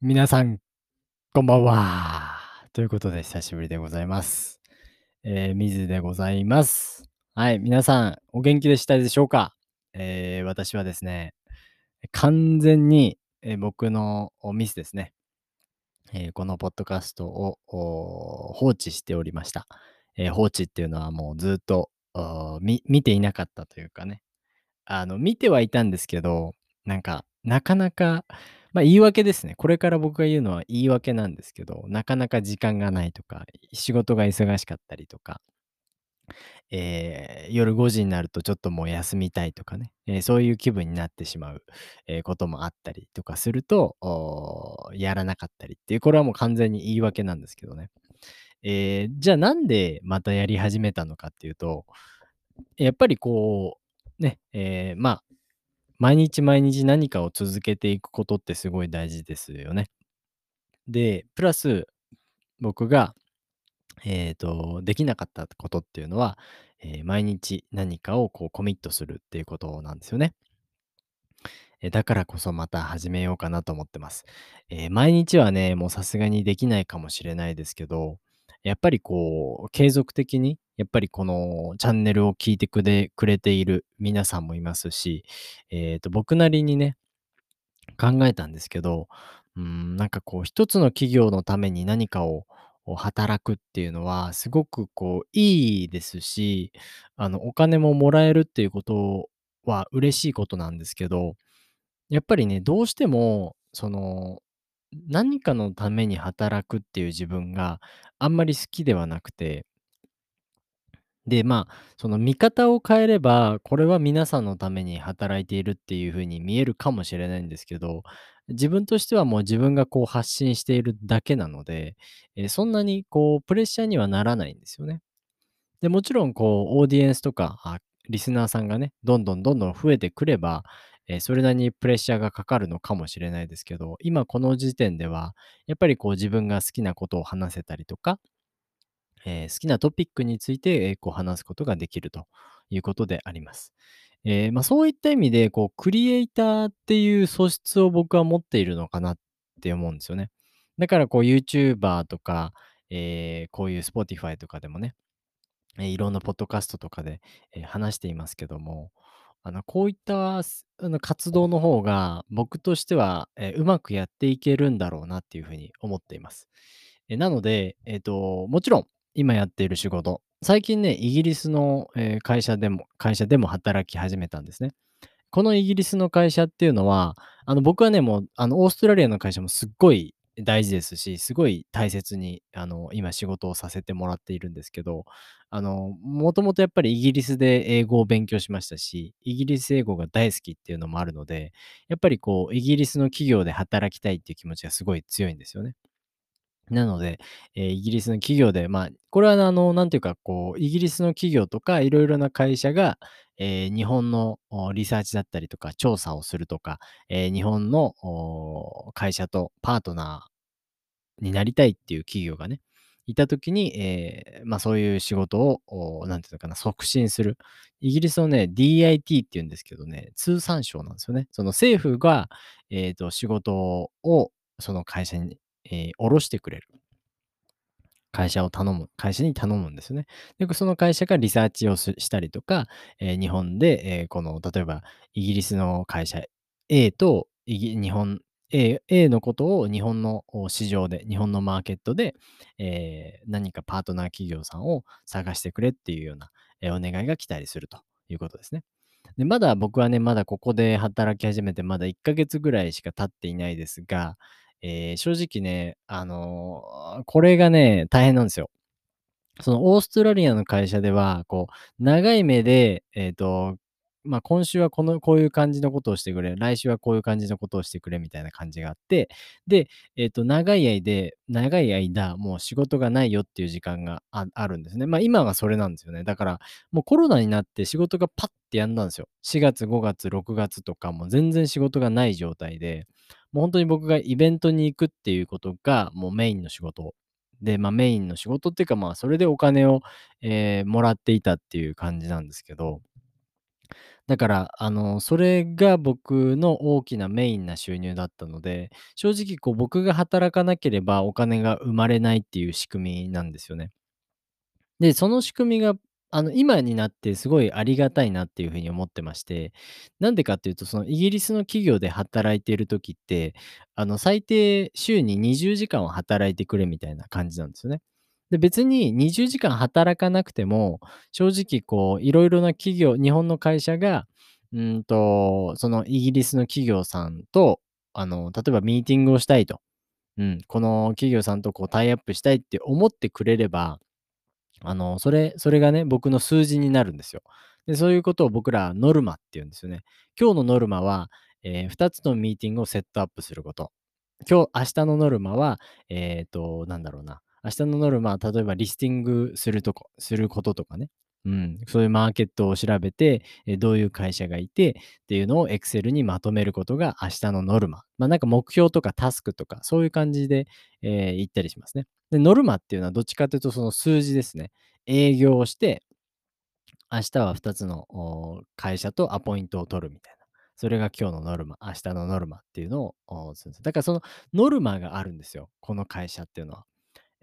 皆さん、こんばんは。ということで、久しぶりでございます。えー、水でございます。はい、皆さん、お元気でしたでしょうか？えー、私はですね、完全に、えー、僕のミスですね。えー、このポッドキャストを放置しておりました。えー、放置っていうのはもうずっと見ていなかったというかね。あの、見てはいたんですけど、なんか、なかなか、ま、言い訳ですね。これから僕が言うのは言い訳なんですけど、なかなか時間がないとか、仕事が忙しかったりとか、えー、夜5時になるとちょっともう休みたいとかね、えー、そういう気分になってしまう、えー、こともあったりとかすると、やらなかったりっていう、これはもう完全に言い訳なんですけどね。えじゃあなんでまたやり始めたのかっていうと、やっぱりこう、ね、えまあ毎日毎日何かを続けていくことってすごい大事ですよね。で、プラス僕が、えっ、と、できなかったことっていうのは、えー毎日何かをこうコミットするっていうことなんですよね。え、だからこそまた始めようかなと思ってます。え毎日はね、もうさすがにできないかもしれないですけど、やっぱりこう、継続的に、やっぱりこのチャンネルを聞いてくれている皆さんもいますし、えっと、僕なりにね、考えたんですけど、うん、なんかこう一つの企業のために何かをを働くっていうのはすごくこういいですし、あのお金ももらえるっていうことは嬉しいことなんですけど、やっぱりね、どうしてもその何かのために働くっていう自分があんまり好きではなくて、で、まあ、その見方を変えれば、これは皆さんのために働いているっていう風に見えるかもしれないんですけど、自分としてはもう自分がこう発信しているだけなので、えーそんなにこうプレッシャーにはならないんですよね。で、もちろんこうオーディエンスとか、あ、リスナーさんがね、どんどんどんどん増えてくれば、えそれなりにプレッシャーがかかるのかもしれないですけど、今この時点では、やっぱりこう自分が好きなことを話せたりとか、えー好きなトピックについて、えーこう話すことができるということであります。えーまあ、そういった意味で、こう、クリエイターっていう素質を僕は持っているのかなって思うんですよね。だから、こう、YouTuber とか、えこういう Spotify とかでもね、えいろんなポッドキャストとかで、え話していますけども、あの、こういったすあの活動の方が僕としては、えーうまくやっていけるんだろうなっていうふうに思っています。え、なので、えっと、もちろん、今やっている仕事、最近ね、イギリスの、え、会社でも会社でも働き始めたんですね。このイギリスの会社っていうのは、あの、僕はね、もう、あの、オーストラリアの会社もすっごい大事ですし、すごい大切に、あの、今仕事をさせてもらっているんですけど、あの、もともとやっぱりイギリスで英語を勉強しましたし、イギリス英語が大好きっていうのもあるので、やっぱりこう、イギリスの企業で働きたいっていう気持ちがすごい強いんですよね。なので、えーイギリスの企業で、まあ、これはあの、なんていうか、こう、イギリスの企業とか、いろいろな会社が、えー日本のリサーチだったりとか、調査をするとか、えー日本の会社とパートナーになりたいっていう企業がね、いたときに、えまあ、そういう仕事を、なんていうのかな、促進する。イギリスのね、DIT っていうんですけどね、通産省なんですよね。その政府が、えっと、仕事をその会社に、えー下ろしてくれる。会社を頼む、会社に頼むんですよね。で、その会社がリサーチをしたりとか、えー日本で、えーこの、例えば、イギリスの会社 A と、日本 A, A のことを日本の市場で、日本のマーケットで、えー何かパートナー企業さんを探してくれっていうような、えーお願いが来たりするということですね。で、まだ僕はね、まだここで働き始めてまだ1ヶ月ぐらいしか経っていないですが、えー正直ね、あのーこれがね、大変なんですよ。そのオーストラリアの会社では、こう、長い目で、えっと、まあ、今週はこのこういう感じのことをしてくれ、来週はこういう感じのことをしてくれみたいな感じがあって、で、えっと、長い間長い間、もう仕事がないよっていう時間があるんですね。ま、今はそれなんですよね。だから、もうコロナになって仕事がパッてやんだんですよ。4月、5月、6月とかも全然仕事がない状態で、もうほんとに僕がイベントに行くっていうことが、もうメインの仕事で、まあ、メインの仕事っていうか、まあ、それでお金を、えーもらっていたっていう感じなんですけど、だから、あの、それが僕の大きなメインな収入だったので、正直こう僕が働かなければお金が生まれないっていう仕組みなんですよね。で、その仕組みが、あの、今になってすごいありがたいなっていうふうに思ってまして、なんでかっていうと、そのイギリスの企業で働いている時って、あの、最低週に20時間は働いてくれみたいな感じなんですよね。で、別に20時間働かなくても、正直こう、いろいろな企業、日本の会社が、うんと、そのイギリスの企業さんと、あの、例えばミーティングをしたいと。うん、この企業さんとこうタイアップしたいって思ってくれれば、あの、それそれがね、僕の数字になるんですよ。で、そういうことを僕らノルマって言うんですよね。今日のノルマは、えー2つのミーティングをセットアップすること。今日明日のノルマは、えっと、なんだろうな。明日のノルマは、例えばリスティングするとこすることとかね。うん、そういうマーケットを調べて、え、どういう会社がいてっていうのを Excel にまとめることが明日のノルマ。まあ、なんか目標とかタスクとか、そういう感じで、えー言ったりしますね。で、ノルマっていうのはどっちかというとその数字ですね。営業をして、明日は2つの会社とアポイントを取るみたいな。それが今日のノルマ、明日のノルマっていうのを、するんですだからそのノルマがあるんですよ、この会社っていうのは。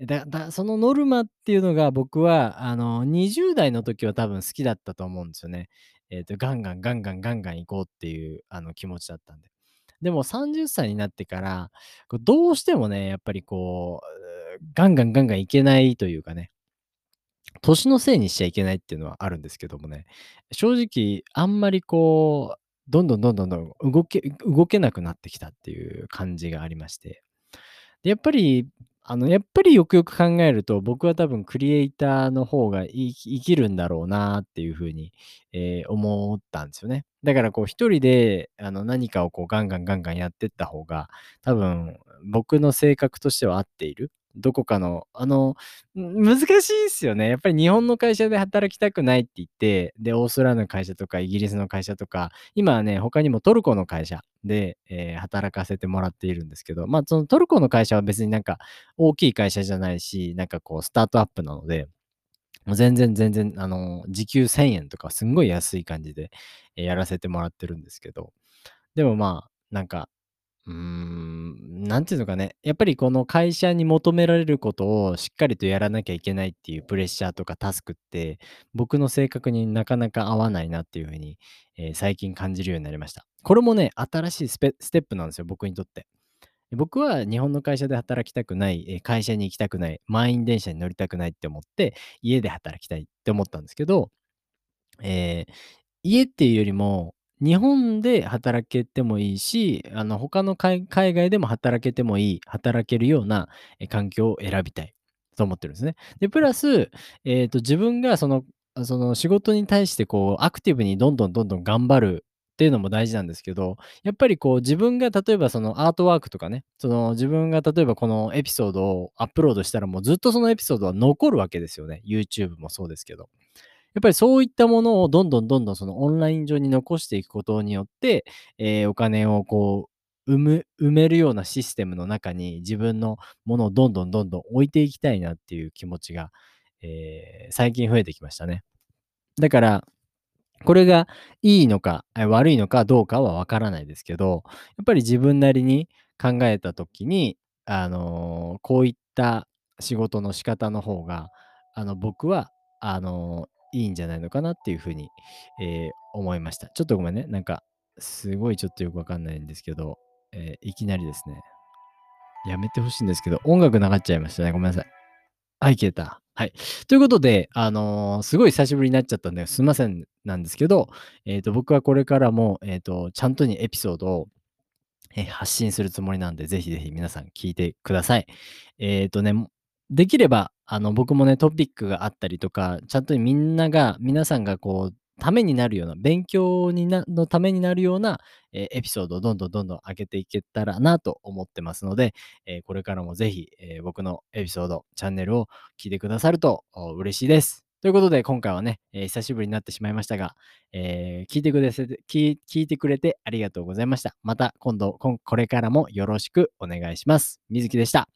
だだそのノルマっていうのが僕はあの20代の時は多分好きだったと思うんですよね。えっ、とガンガンガンガンガンガン行こうっていうあの気持ちだったんで。でも30歳になってから、どうしてもね、やっぱりこう、ガンガンガンガン行けないというかね、年のせいにしちゃいけないっていうのはあるんですけどもね、正直あんまりこう、どんどんどんどんどん動け動けなくなってきたっていう感じがありまして。で、やっぱり、あの、やっぱりよくよく考えると、僕は多分クリエイターの方が生きるんだろうなっていう風に、えー思ったんですよね。だからこう一人で、あの、何かをこうガンガンガンガンやってった方が、多分僕の性格としては合っている。どこかの、あの、難しいっすよね。やっぱり日本の会社で働きたくないって言って、で、オーストラリアの会社とかイギリスの会社とか、今はね、他にもトルコの会社で、えー働かせてもらっているんですけど、まあ、そのトルコの会社は別になんか大きい会社じゃないし、なんかこうスタートアップなので、もう全然全然、あの、時給1000円とかすんごい安い感じで、え、やらせてもらってるんですけど、でもまあ、なんかうーん、なんていうのかね、やっぱりこの会社に求められることをしっかりとやらなきゃいけないっていうプレッシャーとかタスクって、僕の性格になかなか合わないなっていうふうに、えー最近感じるようになりました。これもね、新しいスペステップなんですよ、僕にとって。僕は日本の会社で働きたくない、え会社に行きたくない、満員電車に乗りたくないって思って、家で働きたいって思ったんですけど、えー家っていうよりも、日本で働けてもいいし、あの、他の海外でも働けてもいい、働けるような、環境を選びたいと思ってるんですね。で、プラス、えっと、自分がその、その仕事に対してこうアクティブにどんどんどんどん頑張るっていうのも大事なんですけど、やっぱりこう自分が例えばそのアートワークとかね、その自分が例えばこのエピソードをアップロードしたらもうずっとそのエピソードは残るわけですよね。YouTube もそうですけど。やっぱりそういったものをどんどんどんどんそのオンライン上に残していくことによって、えーお金をこう、生む埋めるようなシステムの中に自分のものをどんどんどんどん置いていきたいなっていう気持ちが、えー最近増えてきましたね。だからこれがいいのか、悪いのかどうかはわからないですけど、やっぱり自分なりに考えた時に、あの、こういった仕事の仕方の方が、あの、僕は、あの、いいんじゃないのかなっていう風に、えー思いました。ちょっとごめんね、なんか、すごいちょっとよくわかんないんですけど、えーいきなりですね、やめてほしいんですけど、音楽流っちゃいましたね。ごめんなさい。はい、消えた。はい。ということで、あの、すごい久しぶりになっちゃったんで、すいませんなんですけど、えっと、僕はこれからも、えっと、ちゃんとにエピソードを、え、発信するつもりなんで、ぜひぜひ皆さん聞いてください。えっとね、できれば、あの、僕もね、トピックがあったりとか、ちゃんとみんなが、皆さんがこう、ためになるような、勉強になのためになるような、え、エピソードをどんどんどんどん上げていけたらなと思ってますので、えーこれからもぜひ、えー僕のエピソード、チャンネルを聞いてくださるとお嬉しいです。ということで、今回はね、えー久しぶりになってしまいましたが、えー聞いてくれて聞い聞いてくれてありがとうございました。また今度、ここれからもよろしくお願いします。みずきでした。